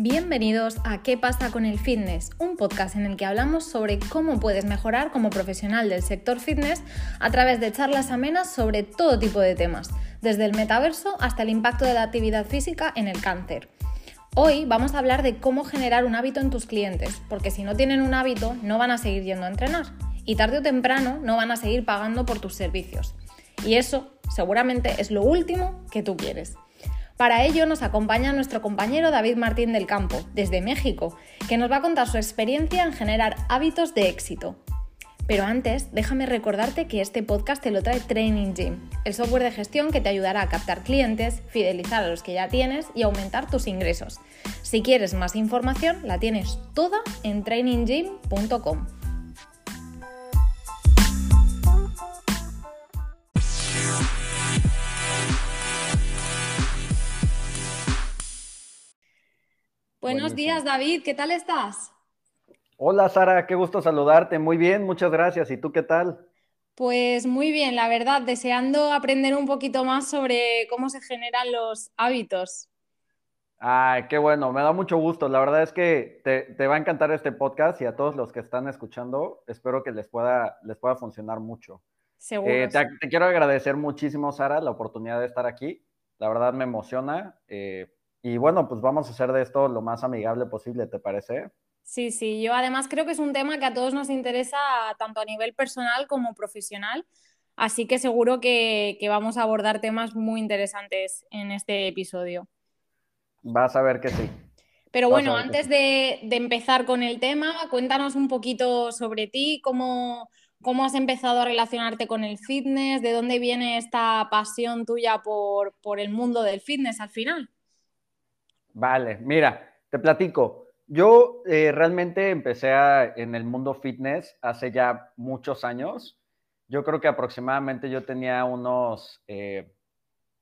Bienvenidos a ¿Qué pasa con el fitness? Un podcast en el que hablamos sobre cómo puedes mejorar como profesional del sector fitness a través de charlas amenas sobre todo tipo de temas, desde el metaverso hasta el impacto de la actividad física en el cáncer. Hoy vamos a hablar de cómo generar un hábito en tus clientes, porque si no tienen un hábito no van a seguir yendo a entrenar y tarde o temprano no van a seguir pagando por tus servicios. Y eso seguramente es lo último que tú quieres. Para ello nos acompaña nuestro compañero David Martín del Campo, desde México, que nos va a contar su experiencia en generar hábitos de éxito. Pero antes, déjame recordarte que este podcast te lo trae Training Gym, el software de gestión que te ayudará a captar clientes, fidelizar a los que ya tienes y aumentar tus ingresos. Si quieres más información, la tienes toda en traininggym.com. Buenos días, David, ¿qué tal estás? Hola, Sara, qué gusto saludarte. Muy bien, muchas gracias. ¿Y tú qué tal? Pues muy bien, la verdad, deseando aprender un poquito más sobre cómo se generan los hábitos. Ay, qué bueno, me da mucho gusto. La verdad es que te, va a encantar este podcast y a todos los que están escuchando, espero que les pueda, les pueda funcionar mucho. Seguro. Eh, te, quiero agradecer muchísimo, Sara, la oportunidad de estar aquí. La verdad me emociona. Eh, y bueno, pues vamos a hacer de esto lo más amigable posible, ¿te parece? Sí, sí, yo además creo que es un tema que a todos nos interesa tanto a nivel personal como profesional, así que seguro que, vamos a abordar temas muy interesantes en este episodio. Vas a ver que sí. Pero bueno, antes de, empezar con el tema, cuéntanos un poquito sobre ti, cómo, cómo has empezado a relacionarte con el fitness, de dónde viene esta pasión tuya por, por el mundo del fitness al final. Vale, mira, te platico. Yo eh, realmente empecé en el mundo fitness hace ya muchos años. Yo creo que aproximadamente yo tenía unos eh,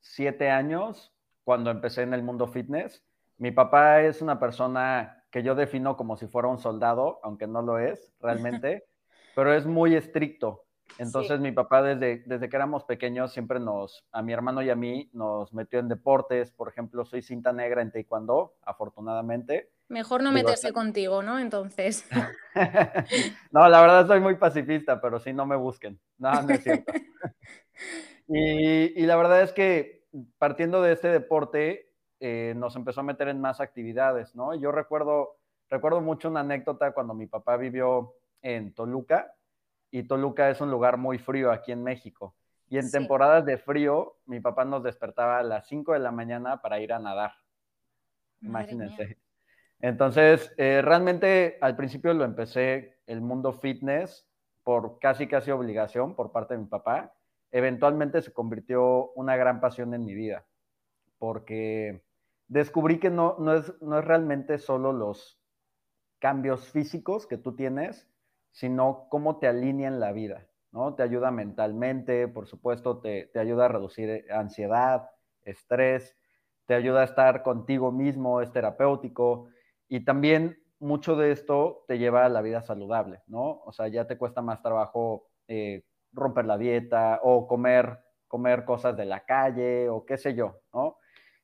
siete años cuando empecé en el mundo fitness. Mi papá es una persona que yo defino como si fuera un soldado, aunque no lo es realmente, pero es muy estricto. Entonces mi papá desde, desde que éramos pequeños siempre nos, a mi hermano y a mí, nos metió en deportes. Por ejemplo, soy cinta negra en taekwondo, afortunadamente. Mejor no meterse contigo, ¿no? Entonces. no, la verdad soy muy pacifista, pero sí no me busquen. No, no es cierto. y, y, la verdad es que partiendo de este deporte, eh, nos empezó a meter en más actividades, ¿no? Yo recuerdo, recuerdo mucho una anécdota cuando mi papá vivió en Toluca y Toluca es un lugar muy frío aquí en México. Y en temporadas de frío, mi papá nos despertaba a las 5 de la mañana para ir a nadar. Imagínense. Entonces, eh, realmente al principio lo empecé el mundo fitness por casi casi obligación por parte de mi papá. Eventualmente se convirtió una gran pasión en mi vida, porque descubrí que no, no, es, no es realmente solo los cambios físicos que tú tienes, sino cómo te alinea en la vida, ¿no? Te ayuda mentalmente, por supuesto, te, ayuda a reducir eh, ansiedad, estrés, te ayuda a estar contigo mismo, es terapéutico y también mucho de esto te lleva a la vida saludable, ¿no? O sea, ya te cuesta más trabajo eh, romper la dieta o comer, comer cosas de la calle o qué sé yo, ¿no?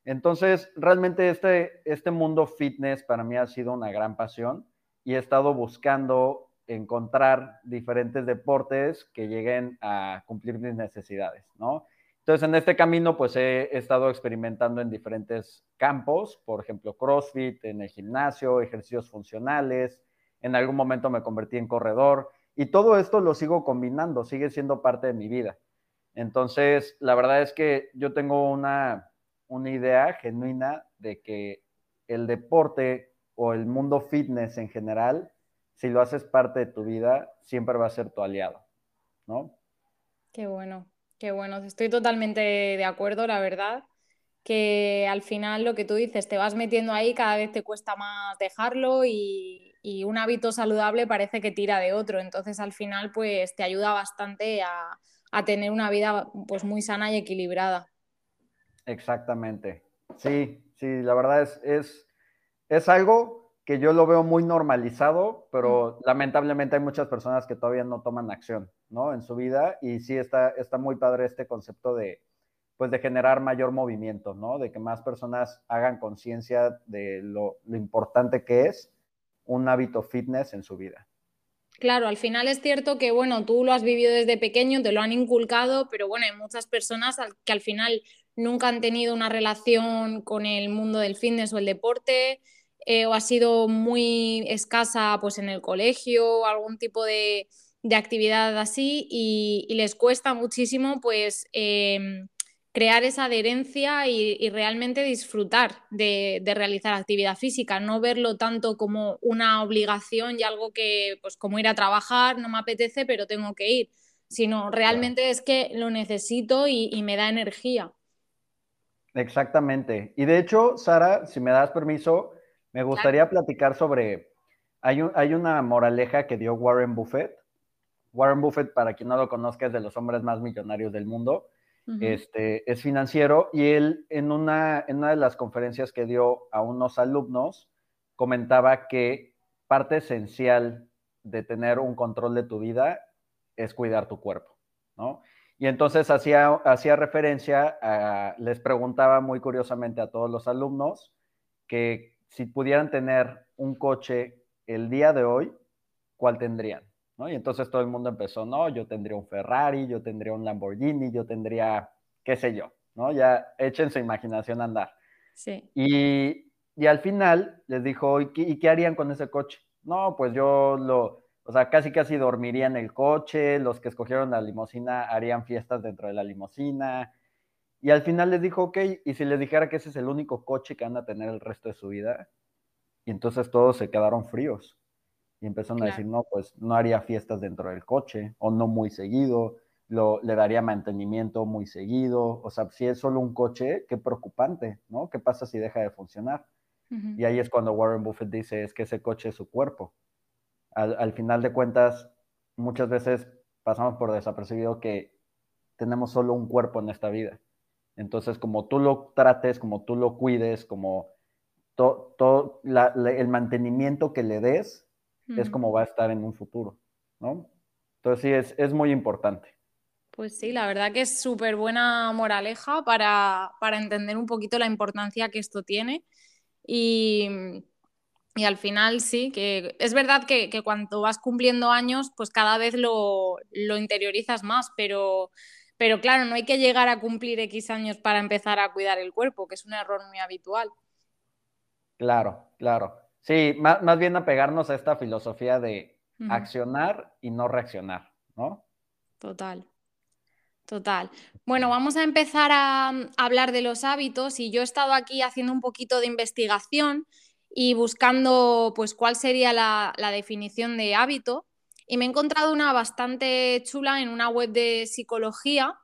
Entonces, realmente este, este mundo fitness para mí ha sido una gran pasión y he estado buscando encontrar diferentes deportes que lleguen a cumplir mis necesidades, ¿no? Entonces, en este camino, pues he, estado experimentando en diferentes campos, por ejemplo, CrossFit, en el gimnasio, ejercicios funcionales, en algún momento me convertí en corredor y todo esto lo sigo combinando, sigue siendo parte de mi vida. Entonces, la verdad es que yo tengo una, una idea genuina de que el deporte o el mundo fitness en general si lo haces parte de tu vida, siempre va a ser tu aliado, ¿no? Qué bueno, qué bueno. Estoy totalmente de acuerdo, la verdad, que al final lo que tú dices, te vas metiendo ahí, cada vez te cuesta más dejarlo y, un hábito saludable parece que tira de otro. Entonces al final pues te ayuda bastante a, tener una vida pues muy sana y equilibrada. Exactamente. Sí, sí, la verdad es, es, es algo que yo lo veo muy normalizado, pero lamentablemente hay muchas personas que todavía no toman acción, ¿no? En su vida y sí está, está muy padre este concepto de, pues de generar mayor movimiento, ¿no? De que más personas hagan conciencia de lo, lo importante que es un hábito fitness en su vida. Claro, al final es cierto que, bueno, tú lo has vivido desde pequeño, te lo han inculcado, pero bueno, hay muchas personas que al final nunca han tenido una relación con el mundo del fitness o el deporte, eh, o ha sido muy escasa pues en el colegio, algún tipo de, actividad así, y, les cuesta muchísimo pues em, crear esa adherencia y, realmente disfrutar de, realizar actividad física, no verlo tanto como una obligación y algo que, pues como ir a trabajar, no me apetece, pero tengo que ir, sino realmente es que lo necesito y, me da energía. Exactamente. Y de hecho, Sara, si me das permiso, me gustaría platicar sobre, hay, hay una moraleja que dio Warren Buffett. Warren Buffett, para quien no lo conozca, es de los hombres más millonarios del mundo este, es financiero y él en una, en una de las conferencias que dio a unos alumnos comentaba que parte esencial de tener un control de tu vida es cuidar tu cuerpo, ¿no? Y entonces hacía, hacía referencia, a, les preguntaba muy curiosamente a todos los alumnos que si pudieran tener un coche el día de hoy, ¿cuál tendrían? Y entonces todo el mundo empezó, no, yo tendría un Ferrari, yo tendría un Lamborghini, yo tendría, qué sé yo, ¿no? Ya echen su imaginación a andar. Sí. Y, al final les dijo, ¿y qué, ¿y qué, harían con ese coche? No, pues yo lo, o sea, casi casi dormiría en el coche, los que escogieron la limusina harían fiestas dentro de la limusina. Y al final les dijo, ok, y si les dijera que ese es el único coche que van a tener el resto de su vida, y entonces todos se quedaron fríos. Y empezaron a decir, no, pues no haría fiestas dentro del coche o no muy seguido, lo, le daría mantenimiento muy seguido. O sea, si es solo un coche, qué preocupante, ¿no? ¿Qué pasa si deja de funcionar? Y ahí es cuando Warren Buffett dice, es que ese coche es su cuerpo. Al, al final de cuentas, muchas veces pasamos por desapercibido que tenemos solo un cuerpo en esta vida. Entonces, como tú lo trates, como tú lo cuides, como todo el mantenimiento que le des, es como va a estar en un futuro, ¿no? Entonces sí, es, es muy importante. Pues sí, la verdad que es súper buena moraleja para, para, entender un poquito la importancia que esto tiene. Y, y al final sí, que es verdad que, que, cuando vas cumpliendo años, pues cada vez lo, lo, interiorizas más, pero, pero claro, no hay que llegar a cumplir X años para empezar a cuidar el cuerpo, que es un error muy habitual. Claro, claro. Sí, más, más bien apegarnos a esta filosofía de accionar y no reaccionar, ¿no? Total. Total. Bueno, vamos a empezar a, hablar de los hábitos y yo he estado aquí haciendo un poquito de investigación y buscando pues cuál sería la, definición de hábito y me he encontrado una bastante chula en una web de psicología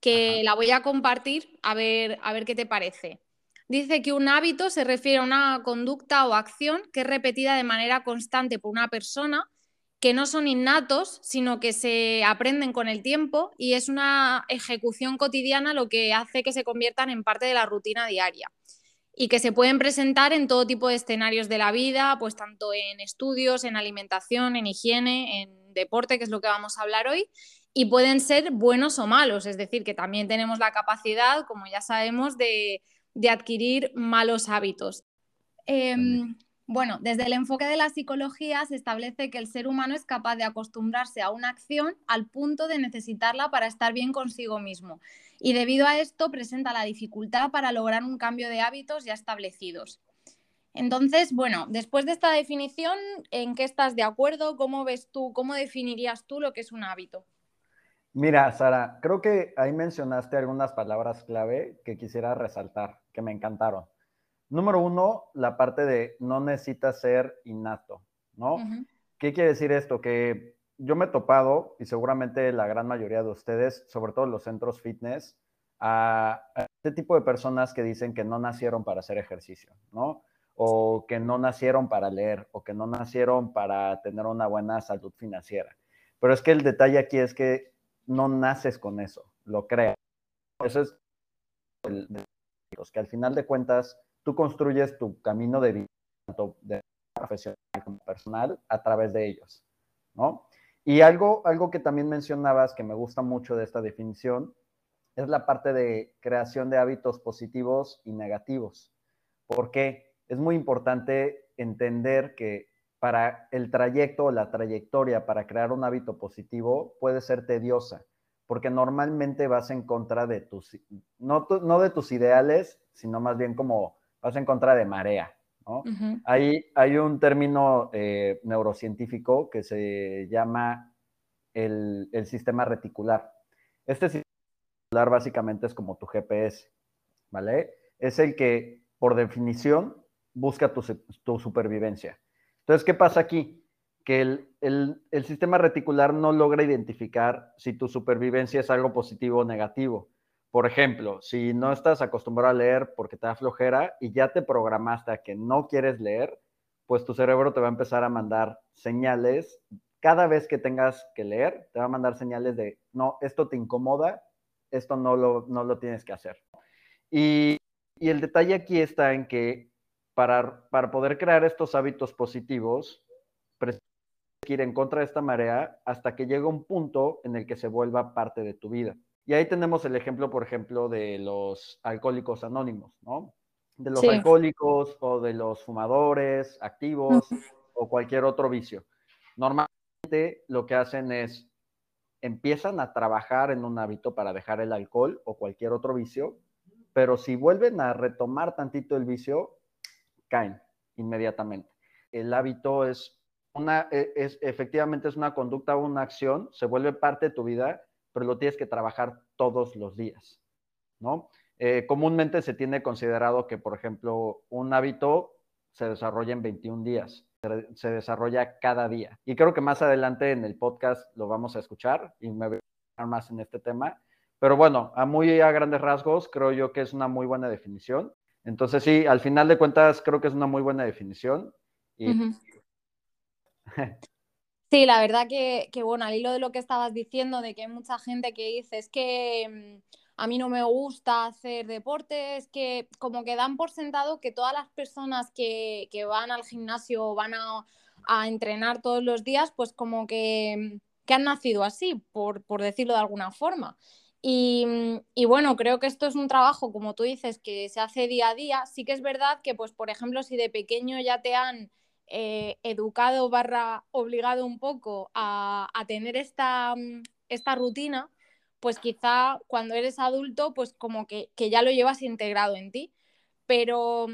que la voy a compartir a ver, a ver qué te parece. Dice que un hábito se refiere a una conducta o acción que es repetida de manera constante por una persona, que no son innatos, sino que se aprenden con el tiempo y es una ejecución cotidiana lo que hace que se conviertan en parte de la rutina diaria y que se pueden presentar en todo tipo de escenarios de la vida, pues tanto en estudios, en alimentación, en higiene, en deporte, que es lo que vamos a hablar hoy, y pueden ser buenos o malos, es decir, que también tenemos la capacidad, como ya sabemos, de de adquirir malos hábitos. Em, bueno, desde el enfoque de la psicología se establece que el ser humano es capaz de acostumbrarse a una acción al punto de necesitarla para estar bien consigo mismo. Y debido a esto presenta la dificultad para lograr un cambio de hábitos ya establecidos. Entonces, bueno, después de esta definición, ¿en qué estás de acuerdo? ¿Cómo ves tú, cómo definirías tú lo que es un hábito? Mira, Sara, creo que ahí mencionaste algunas palabras clave que quisiera resaltar, que me encantaron. Número uno, la parte de no necesita ser innato, ¿no? ¿Qué quiere decir esto? Que yo me he topado, y seguramente la gran mayoría de ustedes, sobre todo los centros fitness, a, este tipo de personas que dicen que no nacieron para hacer ejercicio, ¿no? O que no nacieron para leer, o que no nacieron para tener una buena salud financiera. Pero es que el detalle aquí es que no naces con eso, lo creas. Eso es el, que al final de cuentas tú construyes tu camino de vida, tanto de profesional como personal, a través de ellos, ¿no? Y algo, algo que también mencionabas que me gusta mucho de esta definición es la parte de creación de hábitos positivos y negativos. ¿Por qué? Es muy importante entender que para el trayecto o la trayectoria para crear un hábito positivo puede ser tediosa, porque normalmente vas en contra de tus, no, no de tus ideales, sino más bien como vas en contra de marea. ¿no? hay, hay, un término eh, neurocientífico que se llama el, el, sistema reticular. Este sistema reticular básicamente es como tu GPS, ¿vale? Es el que, por definición, busca tu, tu supervivencia. Entonces, ¿qué pasa aquí? Que el, el, el, sistema reticular no logra identificar si tu supervivencia es algo positivo o negativo. Por ejemplo, si no estás acostumbrado a leer porque te da flojera y ya te programaste a que no quieres leer, pues tu cerebro te va a empezar a mandar señales. Cada vez que tengas que leer, te va a mandar señales de, no, esto te incomoda, esto no lo, no lo tienes que hacer. Y, y el detalle aquí está en que para, para poder crear estos hábitos positivos, ir en contra de esta marea hasta que llegue un punto en el que se vuelva parte de tu vida. Y ahí tenemos el ejemplo, por ejemplo, de los alcohólicos anónimos, ¿no? De los alcohólicos o de los fumadores activos o cualquier otro vicio. Normalmente lo que hacen es empiezan a trabajar en un hábito para dejar el alcohol o cualquier otro vicio, pero si vuelven a retomar tantito el vicio, caen inmediatamente. El hábito es una, e, es, efectivamente es una conducta o una acción, se vuelve parte de tu vida, pero lo tienes que trabajar todos los días, ¿no? Eh, comúnmente se tiene considerado que, por ejemplo, un hábito se desarrolla en 21 días, se desarrolla cada día. Y creo que más adelante en el podcast lo vamos a escuchar y me voy a más en este tema. Pero bueno, a muy a grandes rasgos, creo yo que es una muy buena definición. Entonces, sí, al final de cuentas, creo que es una muy buena definición. Sí, la verdad que, bueno, al hilo de lo que estabas diciendo, de que hay mucha gente que dice, es que mm, a mí no me gusta hacer deporte, es que como que dan por sentado que todas las personas que, van al gimnasio o van a, entrenar todos los días, pues como que, que han nacido así, por, por decirlo de alguna forma. Mm, y, bueno, creo que esto es un trabajo, como tú dices, que se hace día a día. Sí que es verdad que, pues, por ejemplo, si de pequeño ya te han eh, educado barra obligado un poco a, tener esta, mm, esta, rutina, pues quizá cuando eres adulto, pues como que, que ya lo llevas integrado en ti. Pero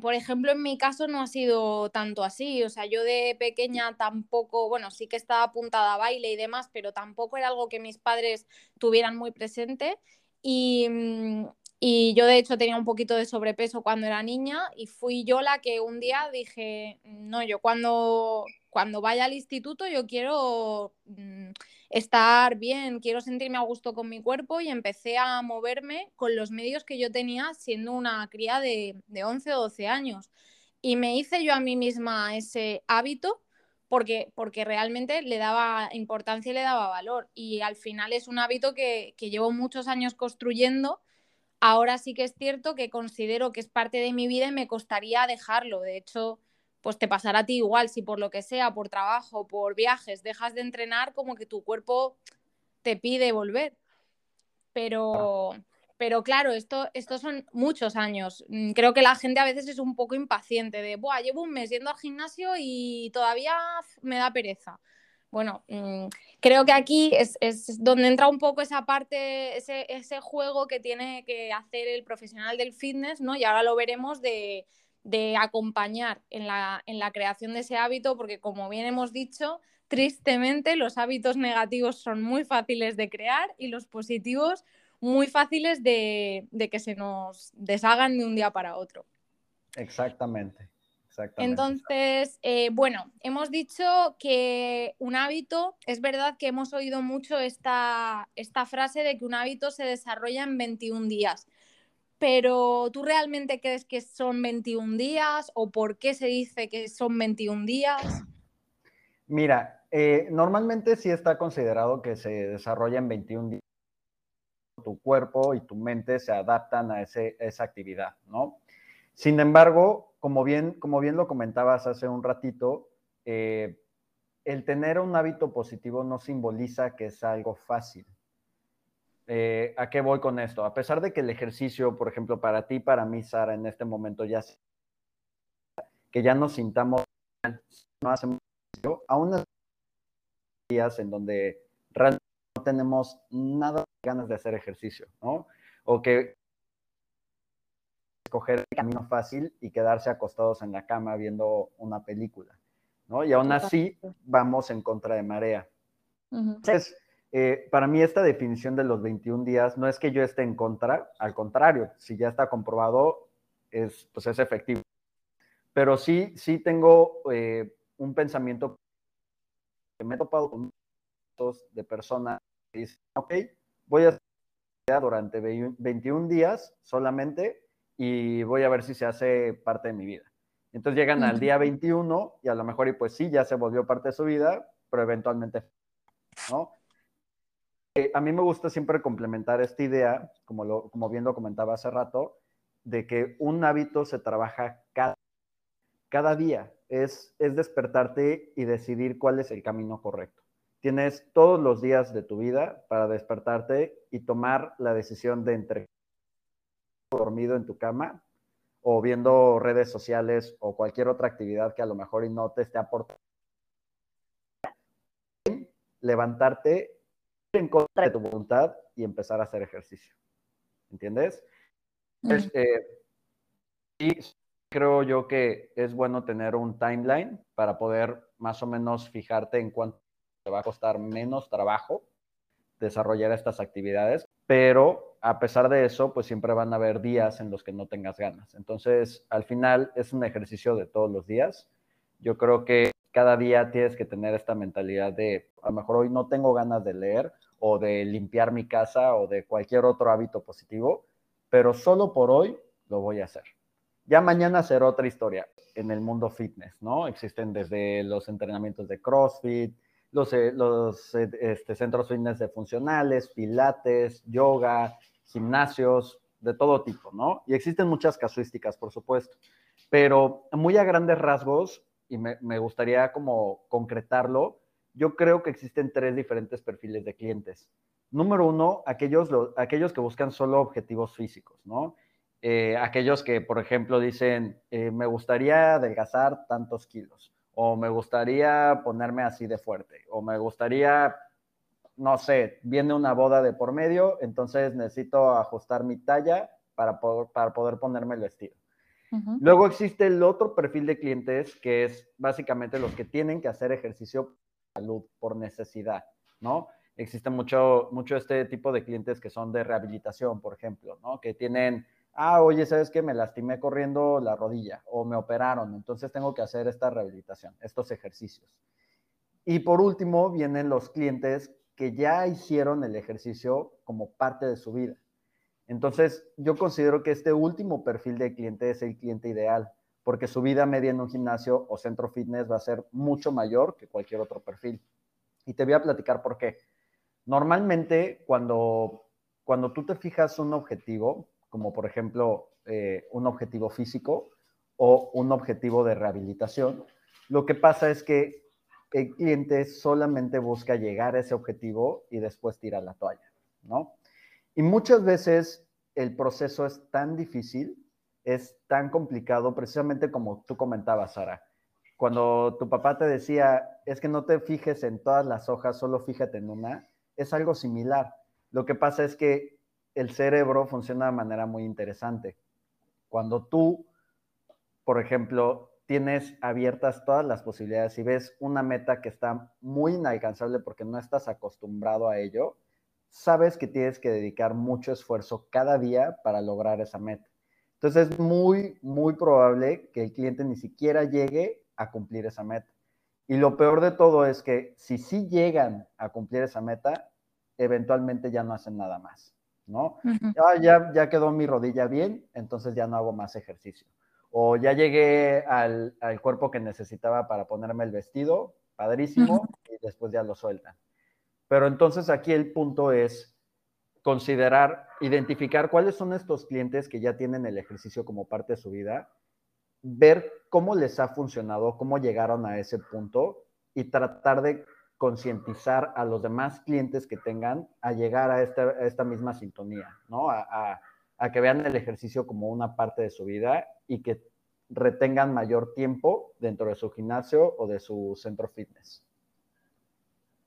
por ejemplo, en mi caso no ha sido tanto así. O sea, yo de pequeña tampoco, bueno, sí que estaba apuntada a baile y demás, pero tampoco era algo que mis padres tuvieran muy presente. Y, mm, y yo de hecho tenía un poquito de sobrepeso cuando era niña y fui yo la que un día dije, no, yo cuando, cuando vaya al instituto yo quiero mm, estar bien, quiero sentirme a gusto con mi cuerpo y empecé a moverme con los medios que yo tenía siendo una cría de, de 11 o 12 años. Y me hice yo a mí misma ese hábito porque, porque realmente le daba importancia y le daba valor. Y al final es un hábito que, que llevo muchos años construyendo. Ahora sí que es cierto que considero que es parte de mi vida y me costaría dejarlo. De hecho, pues te pasará a ti igual, si por lo que sea, por trabajo, por viajes, dejas de entrenar, como que tu cuerpo te pide volver. Pero, pero claro, esto, estos son muchos años. Mm, creo que la gente a veces es un poco impaciente de, Buah, llevo un mes yendo al gimnasio y todavía me da pereza. Bueno, mm, creo que aquí es, es, donde entra un poco esa parte, ese, ese juego que tiene que hacer el profesional del fitness, ¿no? Y ahora lo veremos de, de acompañar en la, en la creación de ese hábito, porque como bien hemos dicho, tristemente los hábitos negativos son muy fáciles de crear y los positivos muy fáciles de, que se nos deshagan de un día para otro. Exactamente. Exactamente. Entonces, eh, bueno, hemos dicho que un hábito, es verdad que hemos oído mucho esta, esta frase de que un hábito se desarrolla en 21 días pero ¿tú realmente crees que son 21 días o por qué se dice que son 21 días? Mira, eh, normalmente sí está considerado que se desarrolla en 21 días. Tu cuerpo y tu mente se adaptan a esa actividad, ¿no? Sin embargo, como bien, como bien lo comentabas hace un ratito, eh, el tener un hábito positivo no simboliza que es algo fácil eh, ¿a qué voy con esto? A pesar de que el ejercicio, por ejemplo, para ti, para mí, Sara, en este momento ya que ya nos sintamos, no hacemos aún días en donde realmente no tenemos nada de ganas de hacer ejercicio, ¿no? O que escoger el camino fácil y quedarse acostados en la cama viendo una película, ¿no? Y aún así vamos en contra de marea. Entonces, eh, para mí esta definición de los 21 días no es que yo esté en contra, al contrario, si ya está comprobado, es, pues es efectivo. Pero sí, sí tengo eh, un pensamiento que me he topado con de personas que dicen, ok, voy a hacer durante 21 días solamente y voy a ver si se hace parte de mi vida. Entonces llegan al día 21 y a lo mejor, y pues sí, ya se volvió parte de su vida, pero eventualmente, ¿no? Eh, a mí me gusta siempre complementar esta idea, como, lo, como bien lo comentaba hace rato, de que un hábito se trabaja cada, cada día. Es, es despertarte y decidir cuál es el camino correcto. Tienes todos los días de tu vida para despertarte y tomar la decisión de entre dormido en tu cama o viendo redes sociales o cualquier otra actividad que a lo mejor no te esté aportando. Levantarte en contra de tu voluntad y empezar a hacer ejercicio. ¿Entiendes? Eh, y creo yo que es bueno tener un timeline para poder más o menos fijarte en cuánto te va a costar menos trabajo desarrollar estas actividades, pero a pesar de eso, pues siempre van a haber días en los que no tengas ganas. Entonces, al final es un ejercicio de todos los días. Yo creo que cada día tienes que tener esta mentalidad de, a lo mejor hoy no tengo ganas de leer o de limpiar mi casa o de cualquier otro hábito positivo, pero solo por hoy lo voy a hacer. Ya mañana será otra historia en el mundo fitness, ¿no? Existen desde los entrenamientos de CrossFit, los, eh, eh, este, centros fitness de funcionales, pilates, yoga, gimnasios, de todo tipo, ¿no? Y existen muchas casuísticas, por supuesto, pero muy a grandes rasgos, y me, me gustaría como concretarlo, yo creo que existen tres diferentes perfiles de clientes. Número uno, aquellos, aquellos que buscan solo objetivos físicos, ¿no? Eh, aquellos que, por ejemplo, dicen, me gustaría adelgazar tantos kilos o me gustaría ponerme así de fuerte, o me gustaría, no sé, viene una boda de por medio, entonces necesito ajustar mi talla para poder, para poder ponerme el vestido. Luego existe el otro perfil de clientes que es básicamente los que tienen que hacer ejercicio por salud, por necesidad, ¿no? Existe mucho, mucho este tipo de clientes que son de rehabilitación, por ejemplo, ¿no? Que tienen ah, oye, ¿sabes qué? Me lastimé corriendo la rodilla o me operaron, entonces tengo que hacer esta rehabilitación, estos ejercicios. Y por último, vienen los clientes que ya hicieron el ejercicio como parte de su vida. Entonces, yo considero que este último perfil de cliente es el cliente ideal, porque su vida media en un gimnasio o centro fitness va a ser mucho mayor que cualquier otro perfil. Y te voy a platicar por qué. Normalmente, cuando, cuando tú te fijas un objetivo, como por ejemplo eh, un objetivo físico o un objetivo de rehabilitación, lo que pasa es que el cliente solamente busca llegar a ese objetivo y después tira la toalla, ¿no? Y muchas veces el proceso es tan difícil, es tan complicado, precisamente como tú comentabas, Sara. Cuando tu papá te decía, es que no te fijes en todas las hojas, solo fíjate en una, es algo similar. Lo que pasa es que el cerebro funciona de manera muy interesante. Cuando tú, por ejemplo, tienes abiertas todas las posibilidades y ves una meta que está muy inalcanzable porque no estás acostumbrado a ello, sabes que tienes que dedicar mucho esfuerzo cada día para lograr esa meta. Entonces es muy, muy probable que el cliente ni siquiera llegue a cumplir esa meta. Y lo peor de todo es que si sí llegan a cumplir esa meta, eventualmente ya no hacen nada más. ¿No? ya, ya quedó mi rodilla bien, entonces ya no hago más ejercicio. O ya llegué al, cuerpo que necesitaba para ponerme el vestido, padrísimo, y después ya lo sueltan. Pero entonces aquí el punto es considerar, identificar cuáles son estos clientes que ya tienen el ejercicio como parte de su vida, ver cómo les ha funcionado, cómo llegaron a ese punto y tratar de concientizar a los demás clientes que tengan a llegar a esta, misma sintonía, ¿no? A, a, que vean el ejercicio como una parte de su vida y que retengan mayor tiempo dentro de su gimnasio o de su centro fitness.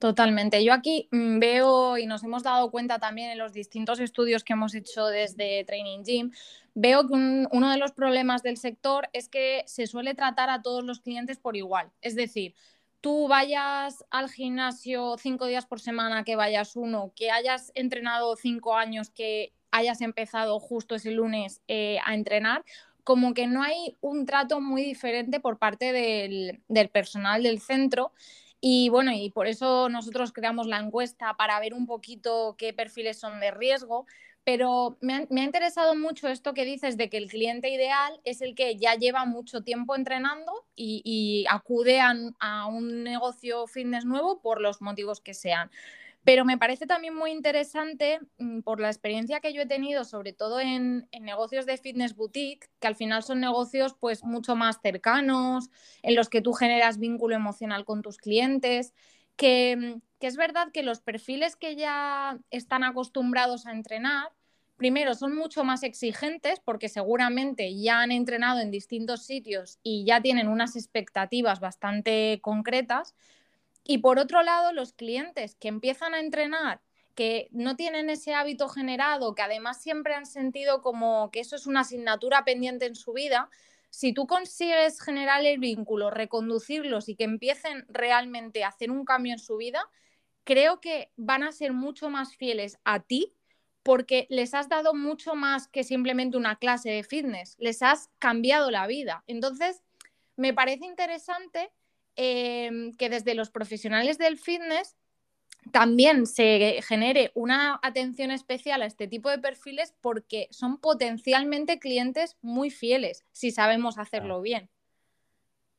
Totalmente. Yo aquí mm, veo y nos hemos dado cuenta también en los distintos estudios que hemos hecho desde Training Gym, veo que uno de los problemas del sector es que se suele tratar a todos los clientes por igual. Es decir, tú vayas al gimnasio cinco días por semana, que vayas uno, que hayas entrenado cinco años, que hayas empezado justo ese lunes eh, a entrenar, como que no hay un trato muy diferente por parte del, del personal del centro y bueno, y por eso nosotros creamos la encuesta para ver un poquito qué perfiles son de riesgo. Pero me ha, interesado mucho esto que dices de que el cliente ideal es el que ya lleva mucho tiempo entrenando y, acude a, un negocio fitness nuevo por los motivos que sean. Pero me parece también muy interesante mm, por la experiencia que yo he tenido, sobre todo en, negocios de fitness boutique, que al final son negocios pues mucho más cercanos, en los que tú generas vínculo emocional con tus clientes, que, mm, que es verdad que los perfiles que ya están acostumbrados a entrenar, primero son mucho más exigentes porque seguramente ya han entrenado en distintos sitios y ya tienen unas expectativas bastante concretas. Y por otro lado, los clientes que empiezan a entrenar, que no tienen ese hábito generado, que además siempre han sentido como que eso es una asignatura pendiente en su vida, si tú consigues generar el vínculo, reconducirlos y que empiecen realmente a hacer un cambio en su vida, creo que van a ser mucho más fieles a ti porque les has dado mucho más que simplemente una clase de fitness, les has cambiado la vida. Entonces, me parece interesante Em, que desde los profesionales del fitness también se genere una atención especial a este tipo de perfiles porque son potencialmente clientes muy fieles si sabemos hacerlo bien.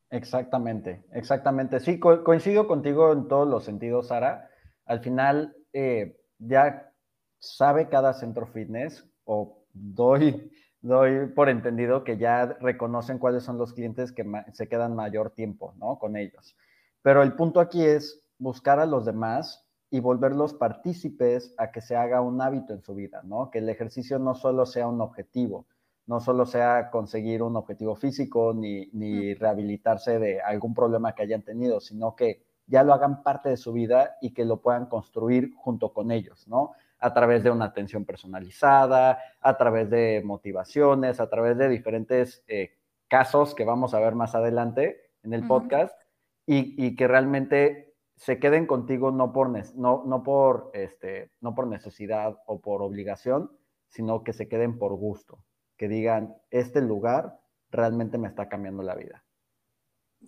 Exactamente, exactamente. Sí, coincido contigo en todos los sentidos, Sara. Al final, eh, ya sabe cada centro fitness o doy doy por entendido que ya reconocen cuáles son los clientes que se quedan mayor tiempo, ¿no? Con ellos. Pero el punto aquí es buscar a los demás y volverlos partícipes a que se haga un hábito en su vida, ¿no? Que el ejercicio no solo sea un objetivo, no solo sea conseguir un objetivo físico ni, ni rehabilitarse de algún problema que hayan tenido, sino que ya lo hagan parte de su vida y que lo puedan construir junto con ellos, ¿no? a través de una atención personalizada, a través de motivaciones, a través de diferentes eh, casos que vamos a ver más adelante en el podcast y, que realmente se queden contigo no por, no, no, por, este, no por necesidad o por obligación, sino que se queden por gusto, que digan, este lugar realmente me está cambiando la vida.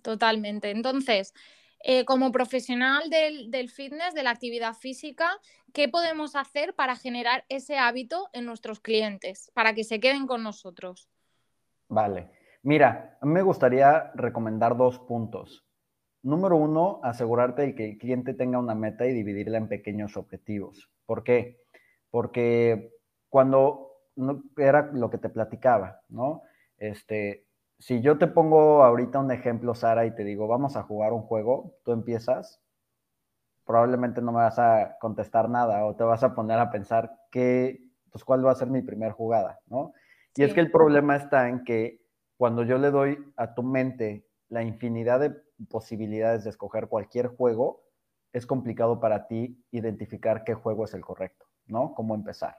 Totalmente. Entonces, eh, como profesional del, fitness, de la actividad física, ¿qué podemos hacer para generar ese hábito en nuestros clientes, para que se queden con nosotros? Vale. Mira, me gustaría recomendar dos puntos. Número uno, asegurarte de que el cliente tenga una meta y dividirla en pequeños objetivos. ¿Por qué? Porque cuando era lo que te platicaba, ¿no? Este, si yo te pongo ahorita un ejemplo, Sara, y te digo, vamos a jugar un juego, tú empiezas, probablemente no me vas a contestar nada o te vas a poner a pensar qué, pues cuál va a ser mi primera jugada, ¿no? Y es que el problema está en que cuando yo le doy a tu mente la infinidad de posibilidades de escoger cualquier juego, es complicado para ti identificar qué juego es el correcto, ¿no? Cómo empezar.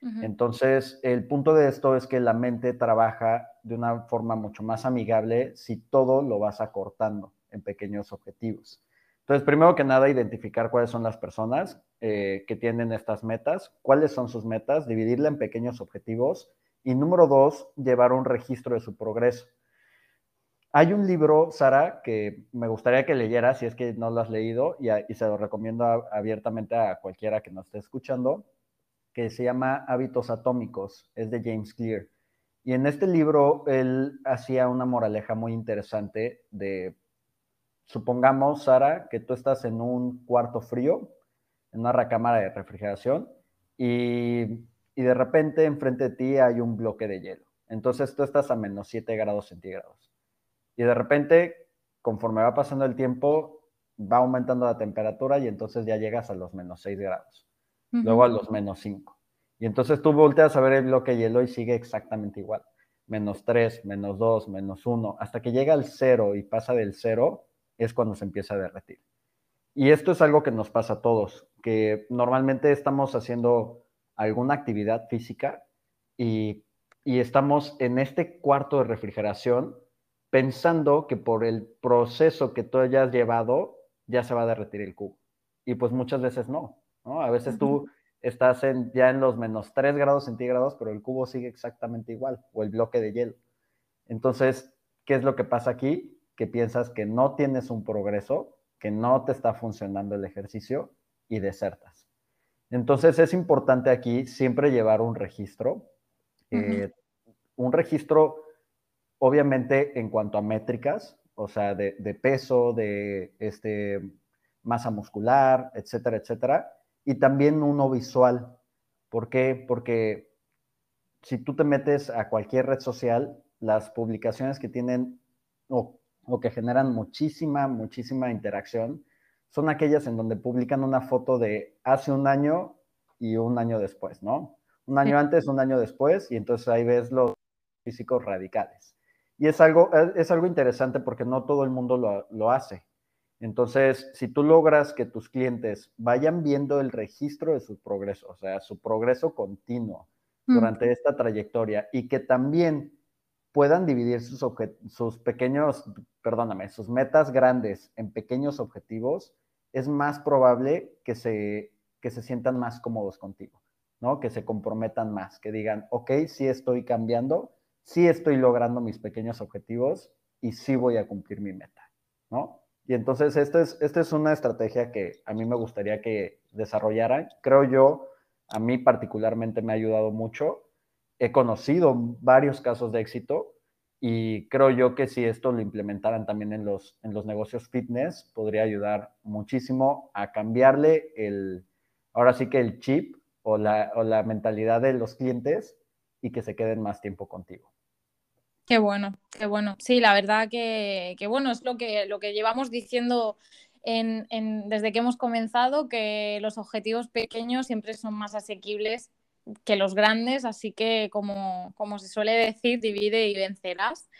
Entonces, el punto de esto es que la mente trabaja de una forma mucho más amigable si todo lo vas acortando en pequeños objetivos. Entonces, primero que nada, identificar cuáles son las personas eh, que tienen estas metas, cuáles son sus metas, dividirla en pequeños objetivos y número dos, llevar un registro de su progreso. Hay un libro, Sara, que me gustaría que leyeras si es que no lo has leído y, y se lo recomiendo abiertamente a cualquiera que nos esté escuchando, que se llama Hábitos Atómicos, es de James Clear. Y en este libro él hacía una moraleja muy interesante de, supongamos, Sara, que tú estás en un cuarto frío, en una recámara de refrigeración, y, y de repente enfrente de ti hay un bloque de hielo. Entonces tú estás a menos 7 grados centígrados. Y de repente, conforme va pasando el tiempo, va aumentando la temperatura y entonces ya llegas a los menos 6 grados, luego a los menos 5. Y entonces tú volteas a ver el bloque de hielo y sigue exactamente igual. Menos 3, menos 2, menos 1, hasta que llega al 0 y pasa del 0, es cuando se empieza a derretir. Y esto es algo que nos pasa a todos, que normalmente estamos haciendo alguna actividad física y, y estamos en este cuarto de refrigeración pensando que por el proceso que tú hayas llevado ya se va a derretir el cubo. Y pues muchas veces no, ¿no? A veces tú estás en, ya en los menos 3 grados centígrados, pero el cubo sigue exactamente igual, o el bloque de hielo. Entonces, ¿qué es lo que pasa aquí? Que piensas que no tienes un progreso, que no te está funcionando el ejercicio y desertas. Entonces, es importante aquí siempre llevar un registro, eh, un registro obviamente en cuanto a métricas, o sea, de, peso, de este, masa muscular, etcétera, etcétera, y también uno visual. ¿Por qué? Porque si tú te metes a cualquier red social, las publicaciones que tienen o, o que generan muchísima, muchísima interacción son aquellas en donde publican una foto de hace un año y un año después, ¿no? Un año antes, un año después, y entonces ahí ves los físicos radicales. Y es algo, es algo interesante porque no todo el mundo lo, hace. Entonces, si tú logras que tus clientes vayan viendo el registro de su progreso, o sea, su progreso continuo mm. durante esta trayectoria y que también puedan dividir sus, sus pequeños, perdóname, sus metas grandes en pequeños objetivos, es más probable que se, que se sientan más cómodos contigo, ¿no? Que se comprometan más, que digan, ok, sí estoy cambiando, sí estoy logrando mis pequeños objetivos y sí voy a cumplir mi meta, ¿no? Y entonces esta es, esta es una estrategia que a mí me gustaría que desarrollaran. Creo yo, a mí particularmente me ha ayudado mucho. He conocido varios casos de éxito y creo yo que si esto lo implementaran también en los, en los negocios fitness, podría ayudar muchísimo a cambiarle el, ahora sí que el chip o la, o la mentalidad de los clientes y que se queden más tiempo contigo. Qué bueno, qué bueno. Sí, la verdad que, bueno, es lo que, lo que llevamos diciendo desde que hemos comenzado, que los objetivos pequeños siempre son más asequibles que los grandes, así que como, se suele decir, divide y vencerás.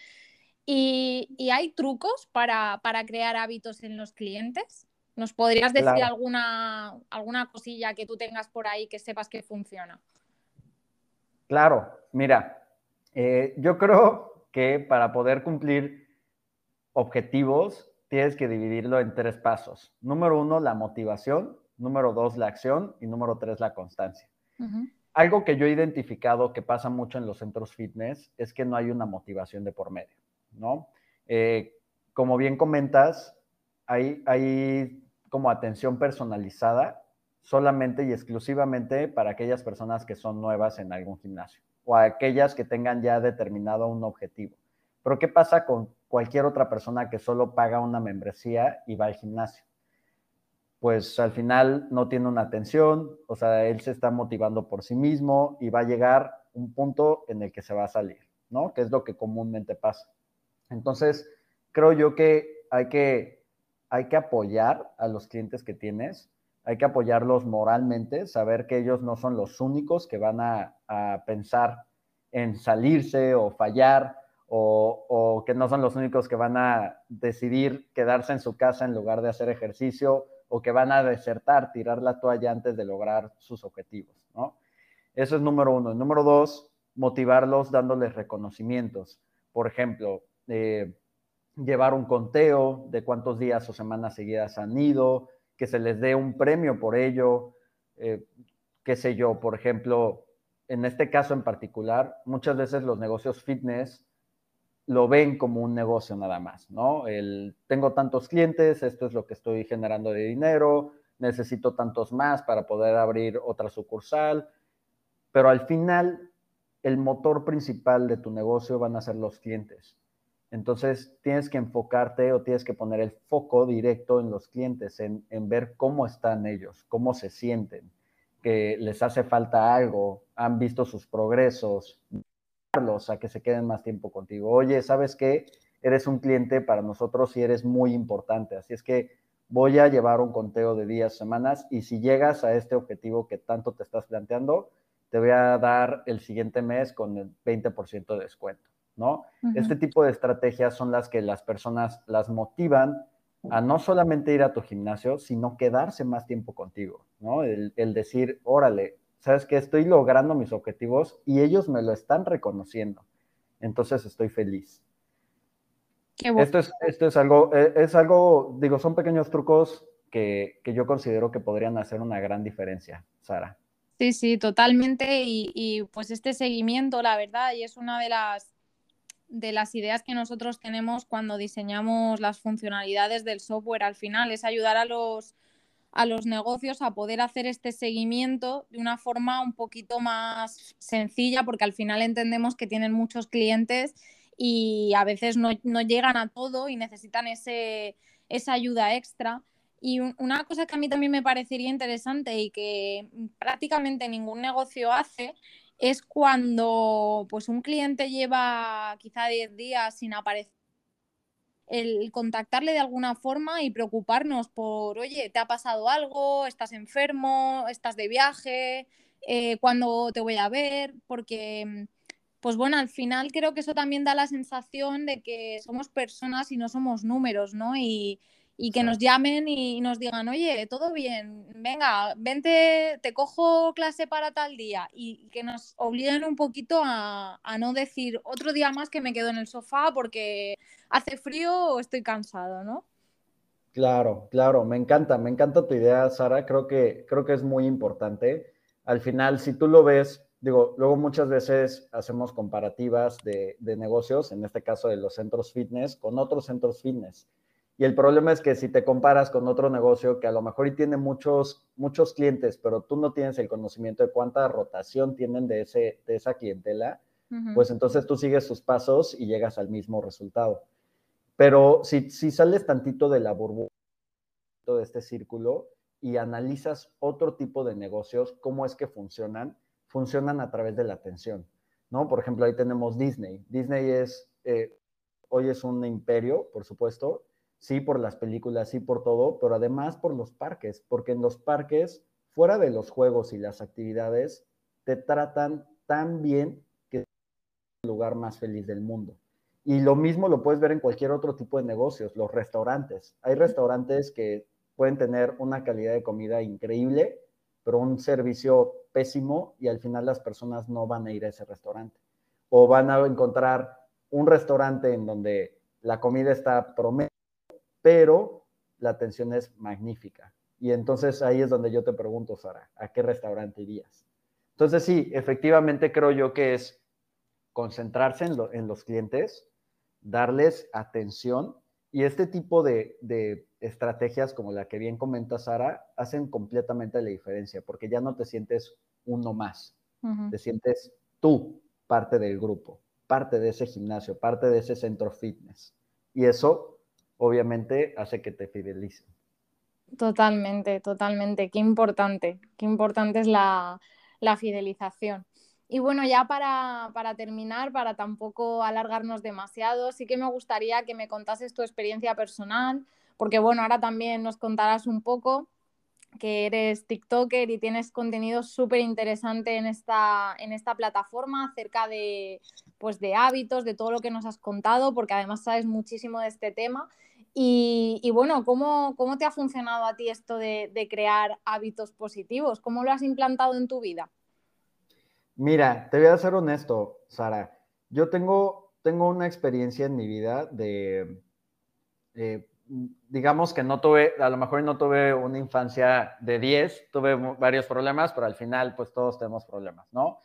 ¿Y, hay trucos para, crear hábitos en los clientes? ¿Nos podrías decir alguna, alguna cosilla que tú tengas por ahí que sepas que funciona? Claro, mira, eh, yo creo que para poder cumplir objetivos tienes que dividirlo en tres pasos. Número uno, la motivación. Número dos, la acción. Y número tres, la constancia. Algo que yo he identificado que pasa mucho en los centros fitness es que no hay una motivación de por medio, ¿no? Eh, como bien comentas, hay, hay como atención personalizada solamente y exclusivamente para aquellas personas que son nuevas en algún gimnasio o aquellas que tengan ya determinado un objetivo. Pero ¿qué pasa con cualquier otra persona que solo paga una membresía y va al gimnasio? Pues al final no tiene una atención, o sea, él se está motivando por sí mismo y va a llegar un punto en el que se va a salir, ¿no? Que es lo que comúnmente pasa. Entonces, creo yo que hay que, hay que apoyar a los clientes que tienes hay que apoyarlos moralmente, saber que ellos no son los únicos que van a, pensar en salirse o fallar o, que no son los únicos que van a decidir quedarse en su casa en lugar de hacer ejercicio o que van a desertar, tirar la toalla antes de lograr sus objetivos, ¿no? Eso es número uno. Número dos, motivarlos dándoles reconocimientos. Por ejemplo, eh, llevar un conteo de cuántos días o semanas seguidas han ido, que se les dé un premio por ello, eh, qué sé yo, por ejemplo, en este caso en particular, muchas veces los negocios fitness lo ven como un negocio nada más, ¿no? El, tengo tantos clientes, esto es lo que estoy generando de dinero, necesito tantos más para poder abrir otra sucursal, pero al final el motor principal de tu negocio van a ser los clientes. Entonces tienes que enfocarte o tienes que poner el foco directo en los clientes, en, ver cómo están ellos, cómo se sienten, que les hace falta algo, han visto sus progresos, a que se queden más tiempo contigo. Oye, ¿sabes qué? Eres un cliente para nosotros y eres muy importante. Así es que voy a llevar un conteo de días, semanas, y si llegas a este objetivo que tanto te estás planteando, te voy a dar el siguiente mes con el 20% de descuento, ¿no? Este tipo de estrategias son las que las personas las motivan a no solamente ir a tu gimnasio, sino quedarse más tiempo contigo, ¿no? El, decir, órale, sabes que estoy logrando mis objetivos y ellos me lo están reconociendo. Entonces estoy feliz. Esto es, esto es algo, e, es algo, digo, son pequeños trucos que, que yo considero que podrían hacer una gran diferencia, Sara. Sí, sí, totalmente. Y, y, pues este seguimiento, la verdad, y es una de las de las ideas que nosotros tenemos cuando diseñamos las funcionalidades del software al final, es ayudar a los a los negocios a poder hacer este seguimiento de una forma un poquito más sencilla, porque al final entendemos que tienen muchos clientes y a veces no, no llegan a todo y necesitan ese, esa ayuda extra. Y una cosa que a mí también me parecería interesante y que prácticamente ningún negocio hace es cuando pues un cliente lleva quizá 10 días sin aparecer el contactarle de alguna forma y preocuparnos por, oye, ¿te ha pasado algo? ¿Estás enfermo? ¿Estás de viaje? Eh, ¿Cuándo te voy a ver? Porque, pues bueno, al final creo que eso también da la sensación de que somos personas y no somos números, ¿no? Y, y que nos llamen y nos digan, oye, todo bien, venga, vente, te cojo clase para tal día y que nos obliguen un poquito a, no decir otro día más que me quedo en el sofá porque hace frío o estoy cansado, ¿no? Claro, claro, me encanta, me encanta tu idea, Sara, creo que, creo que es muy importante. Al final, si tú lo ves, digo, luego muchas veces hacemos comparativas de, de negocios, en este caso de los centros fitness, con otros centros fitness y el problema es que si te comparas con otro negocio que a lo mejor y tiene muchos, muchos clientes, pero tú no tienes el conocimiento de cuánta rotación tienen de, ese, de esa clientela, pues entonces tú sigues sus pasos y llegas al mismo resultado. Pero si, si sales tantito de la burbuja, de este círculo, y analizas otro tipo de negocios, cómo es que funcionan, funcionan a través de la atención, ¿no? Por ejemplo, ahí tenemos Disney. Disney es, eh, hoy es un imperio, por supuesto, sí por las películas, sí por todo, pero además por los parques, porque en los parques, fuera de los juegos y las actividades, te tratan tan bien que es el lugar más feliz del mundo. Y lo mismo lo puedes ver en cualquier otro tipo de negocios, los restaurantes. Hay restaurantes que pueden tener una calidad de comida increíble, pero un servicio pésimo y al final las personas no van a ir a ese restaurante. O van a encontrar un restaurante en donde la comida está promedio pero la atención es magnífica. Y entonces ahí es donde yo te pregunto, Sara, ¿a qué restaurante irías? Entonces sí, efectivamente creo yo que es concentrarse en, los clientes, darles atención y este tipo de, estrategias como la que bien comenta Sara hacen completamente la diferencia porque ya no te sientes uno más, te sientes tú parte del grupo, parte de ese gimnasio, parte de ese centro fitness. Y eso obviamente hace que te fidelicen. Totalmente, totalmente. Qué importante, qué importante es la, fidelización. Y bueno, ya para, terminar, para tampoco alargarnos demasiado, sí que me gustaría que me contases tu experiencia personal, porque bueno, ahora también nos contarás un poco que eres TikToker y tienes contenido súper interesante en esta, en esta plataforma acerca de, pues, de hábitos, de todo lo que nos has contado, porque además sabes muchísimo de este tema. Y, bueno, ¿cómo, te ha funcionado a ti esto de, crear hábitos positivos? ¿Cómo lo has implantado en tu vida? Mira, te voy a ser honesto, Sara. Yo tengo, tengo una experiencia en mi vida de, eh, digamos que no tuve, a lo mejor no tuve una infancia de 10, tuve varios problemas, pero al final pues todos tenemos problemas, ¿no?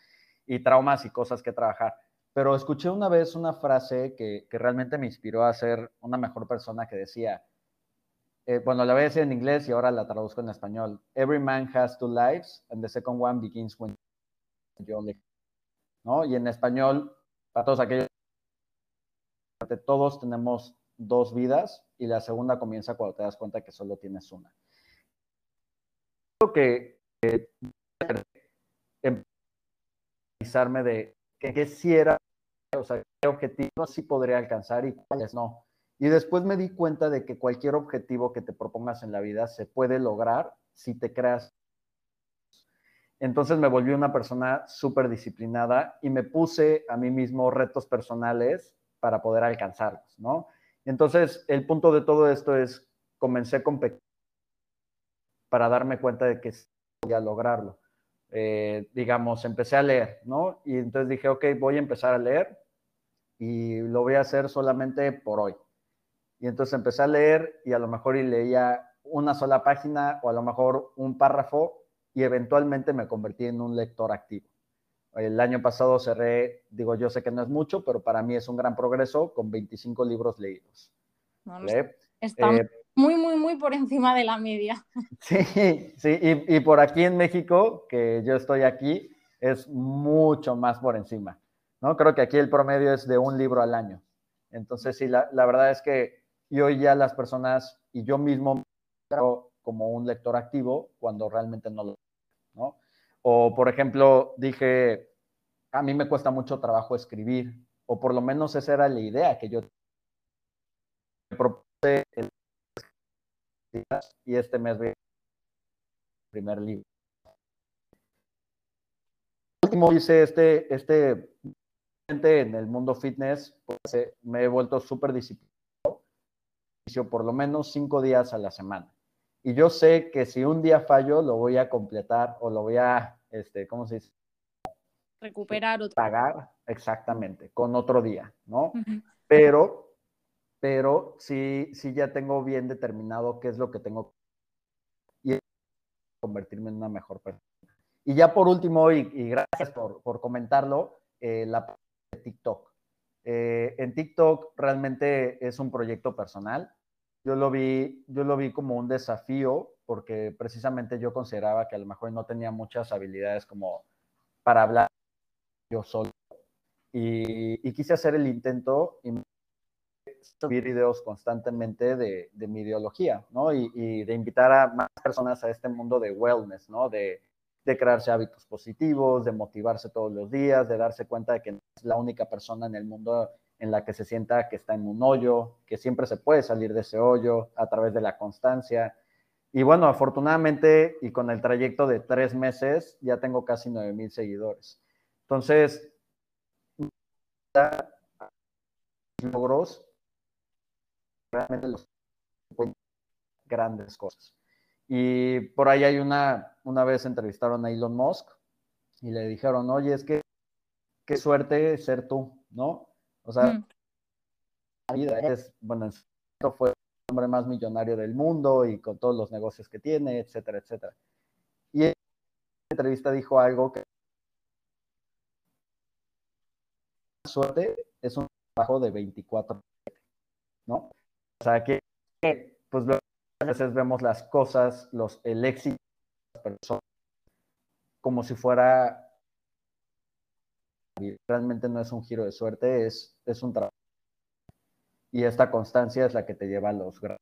Y traumas y cosas que trabajar pero escuché una vez una frase que, realmente me inspiró a ser una mejor persona que decía, eh, bueno, la voy a decir en inglés y ahora la traduzco en español. Every man has two lives and the second one begins when you only. ¿No? Y en español, para todos aquellos, todos tenemos dos vidas y la segunda comienza cuando te das cuenta que solo tienes una. Creo que eh, de que quisiera, o sea, qué podría alcanzar y cuáles no. Y después me di cuenta de que cualquier objetivo que te propongas en la vida se puede lograr si te creas. Entonces me volví una persona súper disciplinada y me puse a mí mismo retos personales para poder alcanzarlos, ¿no? Entonces, el punto de todo esto es, comencé con para darme cuenta de que podía lograrlo. Eh, digamos, empecé a leer, ¿no? Y entonces dije, ok, voy a empezar a leer y lo voy a hacer solamente por hoy. Y entonces empecé a leer y a lo mejor y leía una sola página o a lo mejor un párrafo y eventualmente me convertí en un lector activo. El año pasado cerré, digo, yo sé que no es mucho, pero para mí es un gran progreso con 25 libros leídos. Está eh, muy, muy, muy por encima de la media. Sí, sí, y, por aquí en México, que yo estoy aquí, es mucho más por encima, ¿no? Creo que aquí el promedio es de un libro al año. Entonces, sí, la, la verdad es que hoy ya las personas y yo mismo como un lector activo cuando realmente no lo, ¿no? O, por ejemplo, dije, a mí me cuesta mucho trabajo escribir, o por lo menos esa era la idea que yo me propuse y este mes voy a primer libro. Último hice este, este en el mundo fitness, pues, eh, me he vuelto súper disciplinado, por lo menos cinco días a la semana. Y yo sé que si un día fallo, lo voy a completar o lo voy a, este, ¿cómo se dice? Recuperar otro. Pagar, exactamente, con otro día, ¿no? Pero, pero sí, sí ya tengo bien determinado qué es lo que tengo y convertirme en una mejor persona. Y ya por último, y, gracias por, por comentarlo, eh, la de TikTok. Eh, en TikTok realmente es un proyecto personal yo lo vi, yo lo vi como un desafío porque precisamente yo consideraba que a lo mejor no tenía muchas habilidades como para hablar yo solo. Y, quise hacer el intento y subir videos constantemente de, mi ideología, ¿no? Y, de invitar a más personas a este mundo de wellness, ¿no? De, de crearse hábitos positivos, de motivarse todos los días, de darse cuenta de que no es la única persona en el mundo en la que se sienta que está en un hoyo, que siempre se puede salir de ese hoyo a través de la constancia. Y bueno, afortunadamente y con el trayecto de tres meses ya tengo casi 9 mil seguidores. Entonces, logros realmente los grandes cosas. Y por ahí hay una, una vez entrevistaron a Elon Musk y le dijeron, oye, es que qué suerte ser tú, ¿no? O sea, mm. la vida es, bueno, fue el hombre más millonario del mundo y con todos los negocios que tiene, etcétera, etcétera. Y en la entrevista dijo algo que suerte es un trabajo de 24, ¿no? Sea, que pues a veces vemos las cosas, los, el éxito de las personas como si fuera realmente no es un giro de suerte, es, es un trabajo. Y esta constancia es la que te lleva a los grandes.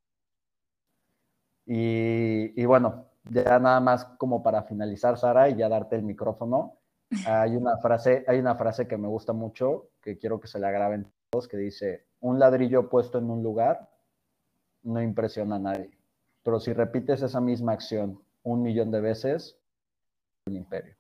Y, y, bueno, ya nada más como para finalizar, Sara, y ya darte el micrófono. Hay una frase, hay una frase que me gusta mucho, que quiero que se la graben todos, que dice, un ladrillo puesto en un lugar no impresiona a nadie. Pero si repites esa misma acción un millón de veces, un imperio.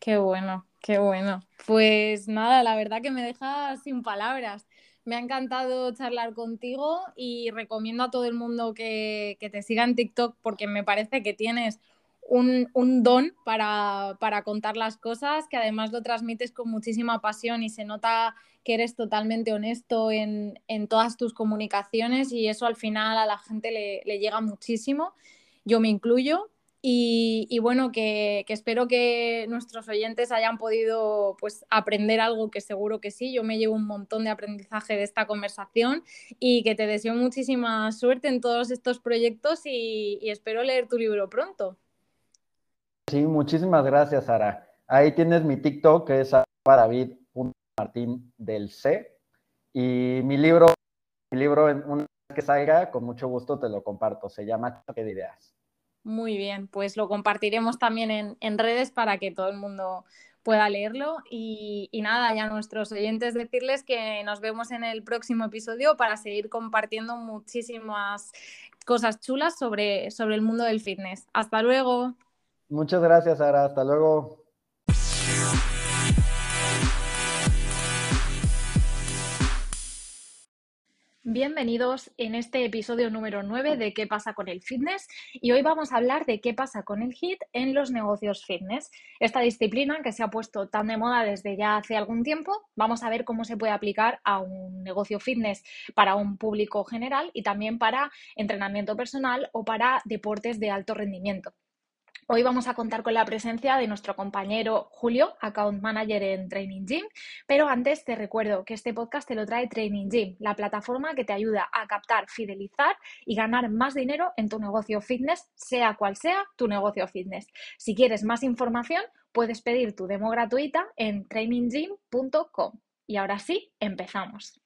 Qué bueno, qué bueno. Pues nada, la verdad que me deja sin palabras. Me ha encantado charlar contigo y recomiendo a todo el mundo que, te siga en TikTok porque me parece que tienes un, don para, contar las cosas, que además lo transmites con muchísima pasión y se nota que eres totalmente honesto en, todas tus comunicaciones y eso al final a la gente le, le llega muchísimo. Yo me incluyo y, bueno, que, espero que nuestros oyentes hayan podido pues, aprender algo que seguro que sí. Yo me llevo un montón de aprendizaje de esta conversación y que te deseo muchísima suerte en todos estos proyectos y, espero leer tu libro pronto. Sí, muchísimas gracias, Sara. Ahí tienes mi TikTok, que es David.martín del C. Y mi libro, mi libro, una vez que salga, con mucho gusto te lo comparto. Se llama Choque de Ideas. Muy bien, pues lo compartiremos también en, redes para que todo el mundo pueda leerlo. Y, y, nada, ya nuestros oyentes decirles que nos vemos en el próximo episodio para seguir compartiendo muchísimas cosas chulas sobre, sobre el mundo del fitness. Hasta luego. Muchas gracias, Sara. Hasta luego. Bienvenidos en este episodio número 9 de ¿Qué pasa con el fitness? Y hoy vamos a hablar de qué pasa con el HIT en los negocios fitness. Esta disciplina que se ha puesto tan de moda desde ya hace algún tiempo, vamos a ver cómo se puede aplicar a un negocio fitness para un público general y también para entrenamiento personal o para deportes de alto rendimiento. Hoy vamos a contar con la presencia de nuestro compañero Julio, Account Manager en Training Gym, pero antes te recuerdo que este podcast te lo trae Training Gym, la plataforma que te ayuda a captar, fidelizar y ganar más dinero en tu negocio fitness, sea cual sea tu negocio fitness. Si quieres más información, puedes pedir tu demo gratuita en traininggym.com. Y ahora sí, empezamos.